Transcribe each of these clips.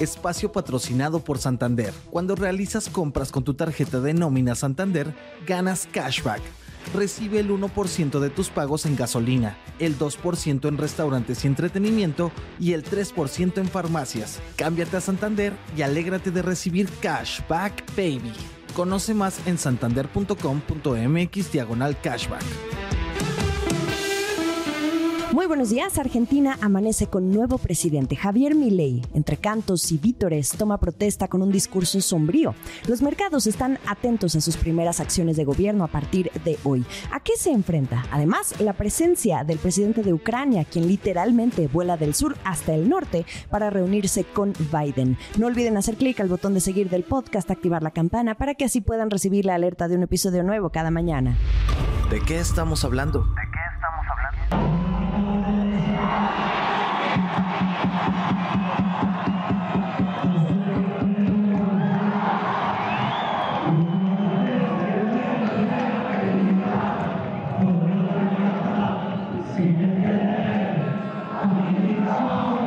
Espacio patrocinado por Santander. Cuando realizas compras con tu tarjeta de nómina Santander, ganas cashback. Recibe el 1% de tus pagos en gasolina, el 2% en restaurantes y entretenimiento y el 3% en farmacias. Cámbiate a Santander y alégrate de recibir cashback, baby. Conoce más en santander.com.mx diagonal cashback. Muy buenos días. Argentina amanece con nuevo presidente. Javier Milei, entre cantos y vítores, toma protesta con un discurso sombrío. Los mercados están atentos a sus primeras acciones de gobierno a partir de hoy. ¿A qué se enfrenta? Además, la presencia del presidente de Ucrania, quien literalmente vuela del sur hasta el norte para reunirse con Biden. No olviden hacer clic al botón de seguir del podcast, activar la campana para que así puedan recibir la alerta de un episodio nuevo cada mañana. ¿De qué estamos hablando? Amen.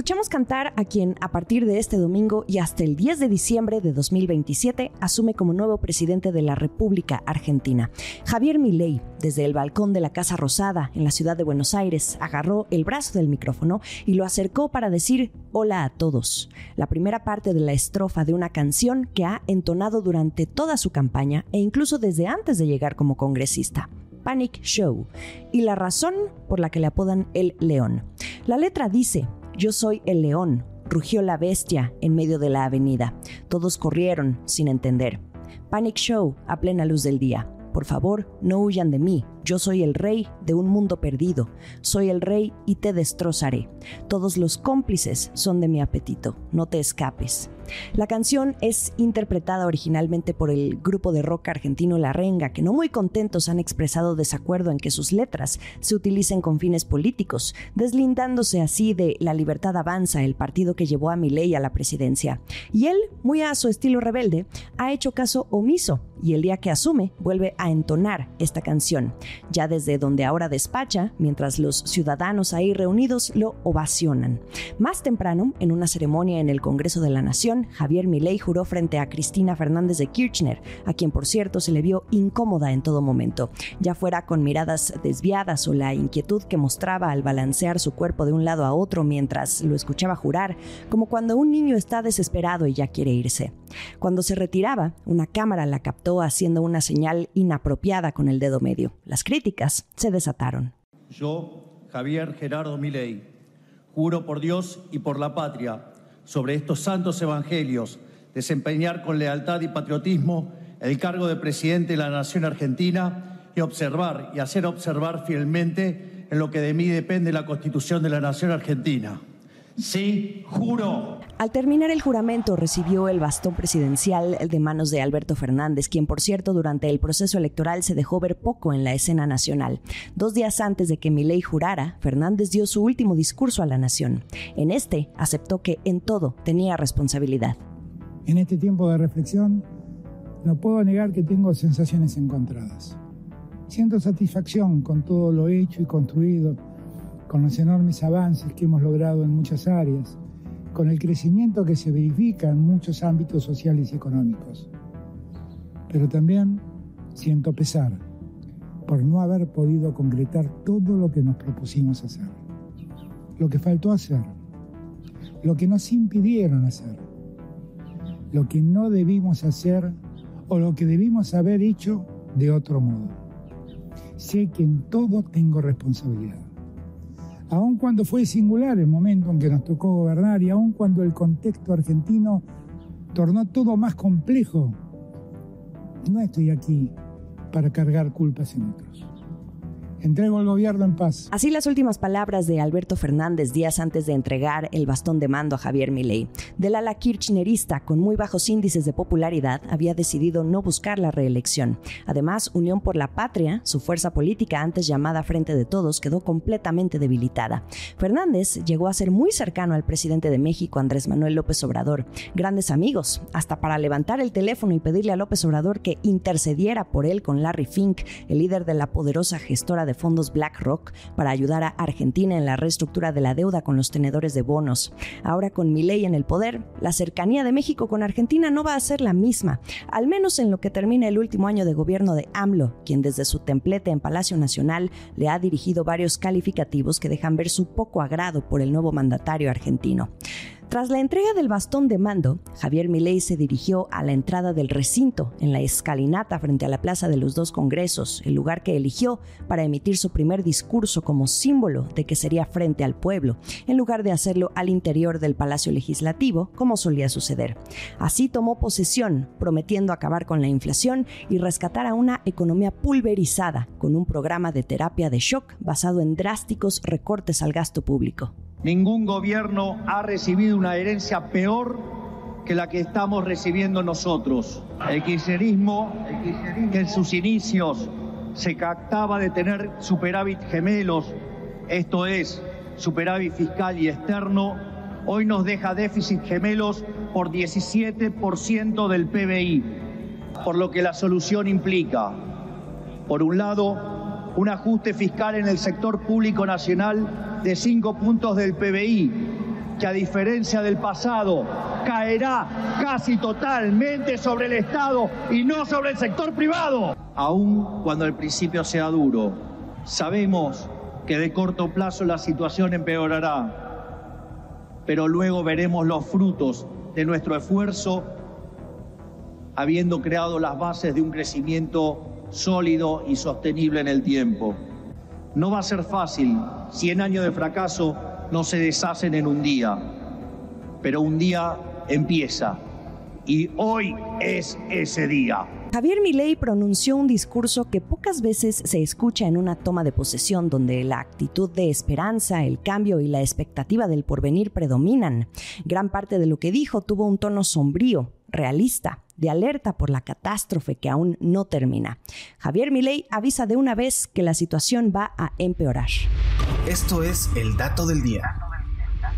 Escuchamos cantar a quien a partir de este domingo y hasta el 10 de diciembre de 2027 asume como nuevo presidente de la República Argentina. Javier Milei, desde el balcón de la Casa Rosada en la ciudad de Buenos Aires, agarró el brazo del micrófono y lo acercó para decir hola a todos. La primera parte de la estrofa de una canción que ha entonado durante toda su campaña e incluso desde antes de llegar como congresista. Panic Show y la razón por la que le apodan el león. La letra dice, yo soy el león, rugió la bestia en medio de la avenida. Todos corrieron sin entender. Panic Show a plena luz del día. Por favor, no huyan de mí. Yo soy el rey de un mundo perdido. Soy el rey y te destrozaré. Todos los cómplices son de mi apetito. No te escapes. La canción es interpretada originalmente por el grupo de rock argentino La Renga, que no muy contentos han expresado desacuerdo en que sus letras se utilicen con fines políticos, deslindándose así de La Libertad Avanza, el partido que llevó a Milei a la presidencia. Y él, muy a su estilo rebelde, ha hecho caso omiso y el día que asume vuelve a entonar esta canción ya desde donde ahora despacha, mientras los ciudadanos ahí reunidos lo ovacionan. Más temprano, en una ceremonia en el Congreso de la Nación, Javier Milei juró frente a Cristina Fernández de Kirchner, a quien por cierto se le vio incómoda en todo momento, ya fuera con miradas desviadas o la inquietud que mostraba al balancear su cuerpo de un lado a otro mientras lo escuchaba jurar, como cuando un niño está desesperado y ya quiere irse. Cuando se retiraba, una cámara la captó haciendo una señal inapropiada con el dedo medio críticas se desataron. Yo, Javier Gerardo Milei, juro por Dios y por la patria sobre estos santos evangelios desempeñar con lealtad y patriotismo el cargo de presidente de la Nación Argentina y observar y hacer observar fielmente en lo que de mí depende la Constitución de la Nación Argentina. Sí, juro. Al terminar el juramento recibió el bastón presidencial de manos de Alberto Fernández, quien por cierto durante el proceso electoral se dejó ver poco en la escena nacional. Dos días antes de que Milei jurara, Fernández dio su último discurso a la nación. En este aceptó que en todo tenía responsabilidad. En este tiempo de reflexión, no puedo negar que tengo sensaciones encontradas. Siento satisfacción con todo lo hecho y construido con los enormes avances que hemos logrado en muchas áreas, con el crecimiento que se verifica en muchos ámbitos sociales y económicos. Pero también siento pesar por no haber podido concretar todo lo que nos propusimos hacer, lo que faltó hacer, lo que nos impidieron hacer, lo que no debimos hacer o lo que debimos haber hecho de otro modo. Sé que en todo tengo responsabilidad aun cuando fue singular el momento en que nos tocó gobernar y aun cuando el contexto argentino tornó todo más complejo, no estoy aquí para cargar culpas en otros. Entrego el gobierno en paz. Así las últimas palabras de Alberto Fernández días antes de entregar el bastón de mando a Javier Milei. Del ala kirchnerista, con muy bajos índices de popularidad, había decidido no buscar la reelección. Además, Unión por la Patria, su fuerza política antes llamada Frente de Todos, quedó completamente debilitada. Fernández llegó a ser muy cercano al presidente de México, Andrés Manuel López Obrador. Grandes amigos, hasta para levantar el teléfono y pedirle a López Obrador que intercediera por él con Larry Fink, el líder de la poderosa gestora de de fondos BlackRock para ayudar a Argentina en la reestructura de la deuda con los tenedores de bonos. Ahora con Milei en el poder, la cercanía de México con Argentina no va a ser la misma, al menos en lo que termina el último año de gobierno de AMLO, quien desde su templete en Palacio Nacional le ha dirigido varios calificativos que dejan ver su poco agrado por el nuevo mandatario argentino. Tras la entrega del bastón de mando, Javier Milei se dirigió a la entrada del recinto, en la escalinata frente a la Plaza de los Dos Congresos, el lugar que eligió para emitir su primer discurso como símbolo de que sería frente al pueblo, en lugar de hacerlo al interior del Palacio Legislativo, como solía suceder. Así tomó posesión, prometiendo acabar con la inflación y rescatar a una economía pulverizada, con un programa de terapia de shock basado en drásticos recortes al gasto público. Ningún gobierno ha recibido una herencia peor que la que estamos recibiendo nosotros. El kirchnerismo, que en sus inicios se captaba de tener superávit gemelos, esto es, superávit fiscal y externo, hoy nos deja déficit gemelos por 17% del PBI, por lo que la solución implica, por un lado, un ajuste fiscal en el sector público nacional de cinco puntos del PBI, que a diferencia del pasado caerá casi totalmente sobre el Estado y no sobre el sector privado. Aún cuando el principio sea duro, sabemos que de corto plazo la situación empeorará, pero luego veremos los frutos de nuestro esfuerzo habiendo creado las bases de un crecimiento sólido y sostenible en el tiempo. No va a ser fácil, 100 años de fracaso no se deshacen en un día, pero un día empieza y hoy es ese día. Javier Milei pronunció un discurso que pocas veces se escucha en una toma de posesión donde la actitud de esperanza, el cambio y la expectativa del porvenir predominan. Gran parte de lo que dijo tuvo un tono sombrío, realista, de alerta por la catástrofe que aún no termina. Javier Milei avisa de una vez que la situación va a empeorar. Esto es el dato del día.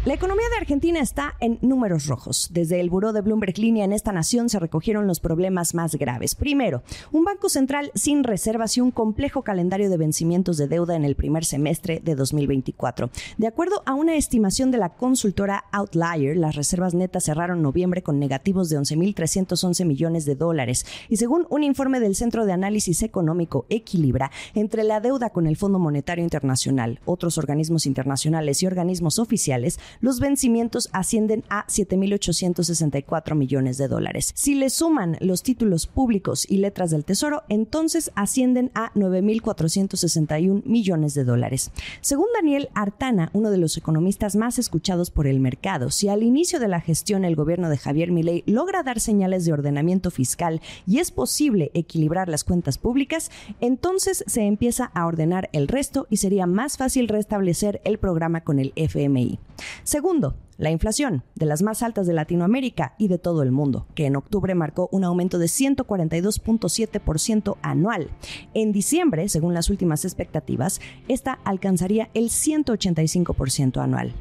La economía de Argentina está en números rojos. Desde el buró de Bloomberg Línea en esta nación se recogieron los problemas más graves. Primero, un banco central sin reservas y un complejo calendario de vencimientos de deuda en el primer semestre de 2024. De acuerdo a una estimación de la consultora Outlier, las reservas netas cerraron noviembre con negativos de 11.311 millones de dólares. Y según un informe del Centro de Análisis Económico Equilibra, entre la deuda con el Fondo Monetario Internacional, otros organismos internacionales y organismos oficiales, los vencimientos ascienden a 7.864 millones de dólares. Si le suman los títulos públicos y letras del Tesoro, entonces ascienden a 9.461 millones de dólares. Según Daniel Artana, uno de los economistas más escuchados por el mercado, si al inicio de la gestión el gobierno de Javier Milei logra dar señales de ordenamiento fiscal y es posible equilibrar las cuentas públicas, entonces se empieza a ordenar el resto y sería más fácil restablecer el programa con el FMI. Segundo, la inflación, de las más altas de Latinoamérica y de todo el mundo, que en octubre marcó un aumento de 142.7% anual. En diciembre, según las últimas expectativas, esta alcanzaría el 185% anual.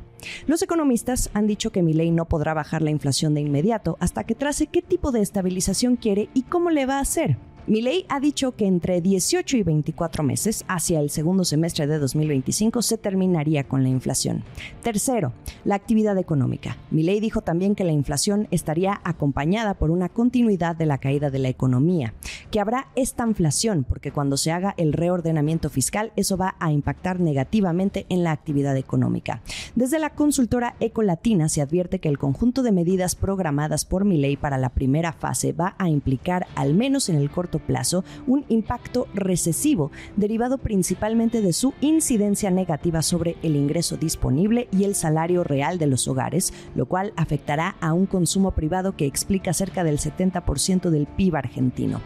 Los economistas han dicho que Milei no podrá bajar la inflación de inmediato hasta que trace qué tipo de estabilización quiere y cómo le va a hacer. Milei ha dicho que entre 18 y 24 meses, hacia el segundo semestre de 2025, se terminaría con la inflación. Tercero, la actividad económica. Milei dijo también que la inflación estaría acompañada por una continuidad de la caída de la economía, que habrá esta inflación porque cuando se haga el reordenamiento fiscal, eso va a impactar negativamente en la actividad económica. Desde la consultora Ecolatina se advierte que el conjunto de medidas programadas por Milei para la primera fase va a implicar, al menos en el corto plazo un impacto recesivo derivado principalmente de su incidencia negativa sobre el ingreso disponible y el salario real de los hogares, lo cual afectará a un consumo privado que explica cerca del 70% del PIB argentino.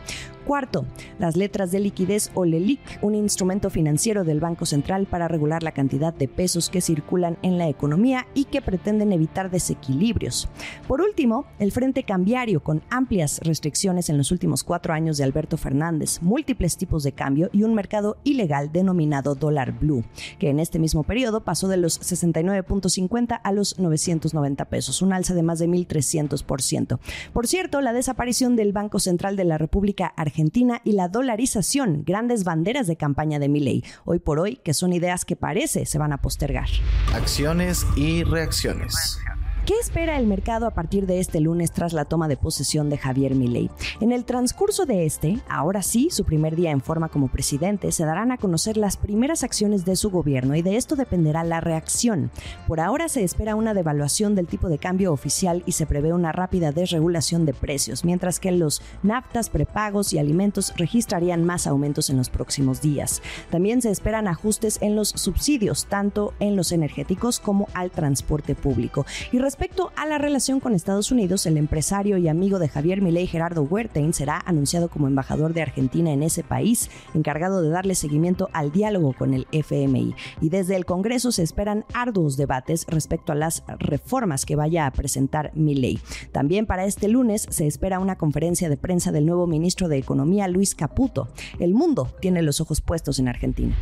Cuarto, las letras de liquidez o LELIC, un instrumento financiero del Banco Central para regular la cantidad de pesos que circulan en la economía y que pretenden evitar desequilibrios. Por último, el Frente Cambiario, con amplias restricciones en los últimos cuatro años de Alberto Fernández, múltiples tipos de cambio y un mercado ilegal denominado dólar blue, que en este mismo periodo pasó de los 69.50 a los 990 pesos, un alza de más de 1.300%. Por cierto, la desaparición del Banco Central de la República Argentina y la dolarización, grandes banderas de campaña de Milei, hoy por hoy, que son ideas que parece se van a postergar. Acciones y reacciones. ¿Qué espera el mercado a partir de este lunes tras la toma de posesión de Javier Milei? En el transcurso de este, ahora sí, su primer día en forma como presidente, se darán a conocer las primeras acciones de su gobierno y de esto dependerá la reacción. Por ahora se espera una devaluación del tipo de cambio oficial y se prevé una rápida desregulación de precios, mientras que los naftas, prepagos y alimentos registrarían más aumentos en los próximos días. También se esperan ajustes en los subsidios, tanto en los energéticos como al transporte público. Y Respecto a la relación con Estados Unidos, el empresario y amigo de Javier Milei, Gerardo Huertain, será anunciado como embajador de Argentina en ese país, encargado de darle seguimiento al diálogo con el FMI. Y desde el Congreso se esperan arduos debates respecto a las reformas que vaya a presentar Milei. También para este lunes se espera una conferencia de prensa del nuevo ministro de Economía, Luis Caputo. El mundo tiene los ojos puestos en Argentina.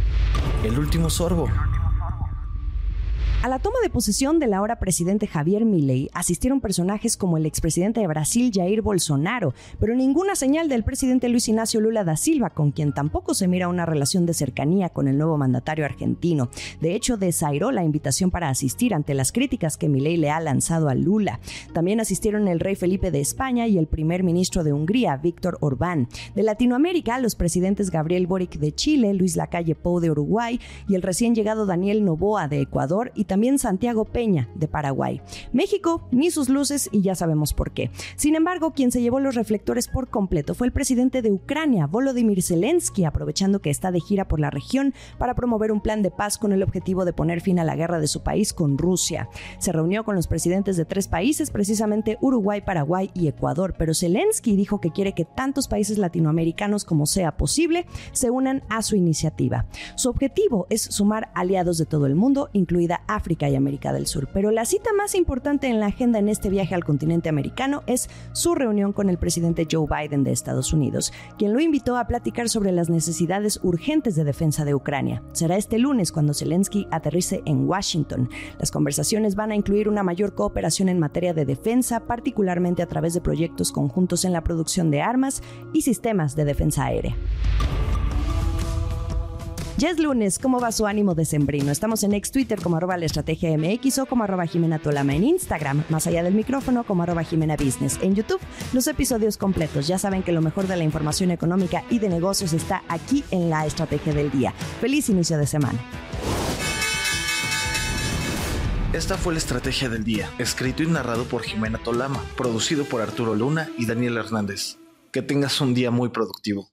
El último sorbo. A la toma de posesión del ahora presidente Javier Milei asistieron personajes como el expresidente de Brasil Jair Bolsonaro, pero ninguna señal del presidente Luis Ignacio Lula da Silva, con quien tampoco se mira una relación de cercanía con el nuevo mandatario argentino. De hecho, desairó la invitación para asistir ante las críticas que Milei le ha lanzado a Lula. También asistieron el rey Felipe de España y el primer ministro de Hungría, Víctor Orbán. De Latinoamérica, los presidentes Gabriel Boric de Chile, Luis Lacalle Pou de Uruguay y el recién llegado Daniel Noboa de Ecuador también Santiago Peña de Paraguay. México, ni sus luces y ya sabemos por qué. Sin embargo, quien se llevó los reflectores por completo fue el presidente de Ucrania, Volodymyr Zelensky, aprovechando que está de gira por la región para promover un plan de paz con el objetivo de poner fin a la guerra de su país con Rusia. Se reunió con los presidentes de tres países, precisamente Uruguay, Paraguay y Ecuador, pero Zelensky dijo que quiere que tantos países latinoamericanos como sea posible se unan a su iniciativa. Su objetivo es sumar aliados de todo el mundo, incluida África África y América del Sur. Pero la cita más importante en la agenda en este viaje al continente americano es su reunión con el presidente Joe Biden de Estados Unidos, quien lo invitó a platicar sobre las necesidades urgentes de defensa de Ucrania. Será este lunes cuando Zelensky aterrice en Washington. Las conversaciones van a incluir una mayor cooperación en materia de defensa, particularmente a través de proyectos conjuntos en la producción de armas y sistemas de defensa aérea. Ya es lunes, ¿cómo va su ánimo decembrino? Estamos en ex Twitter como arroba la estrategia MX o como arroba Jimena Tolama en Instagram, más allá del micrófono como arroba Jimena Business. En YouTube, los episodios completos. Ya saben que lo mejor de la información económica y de negocios está aquí en la estrategia del día. Feliz inicio de semana. Esta fue la estrategia del día, escrito y narrado por Jimena Tolama, producido por Arturo Luna y Daniel Hernández. Que tengas un día muy productivo.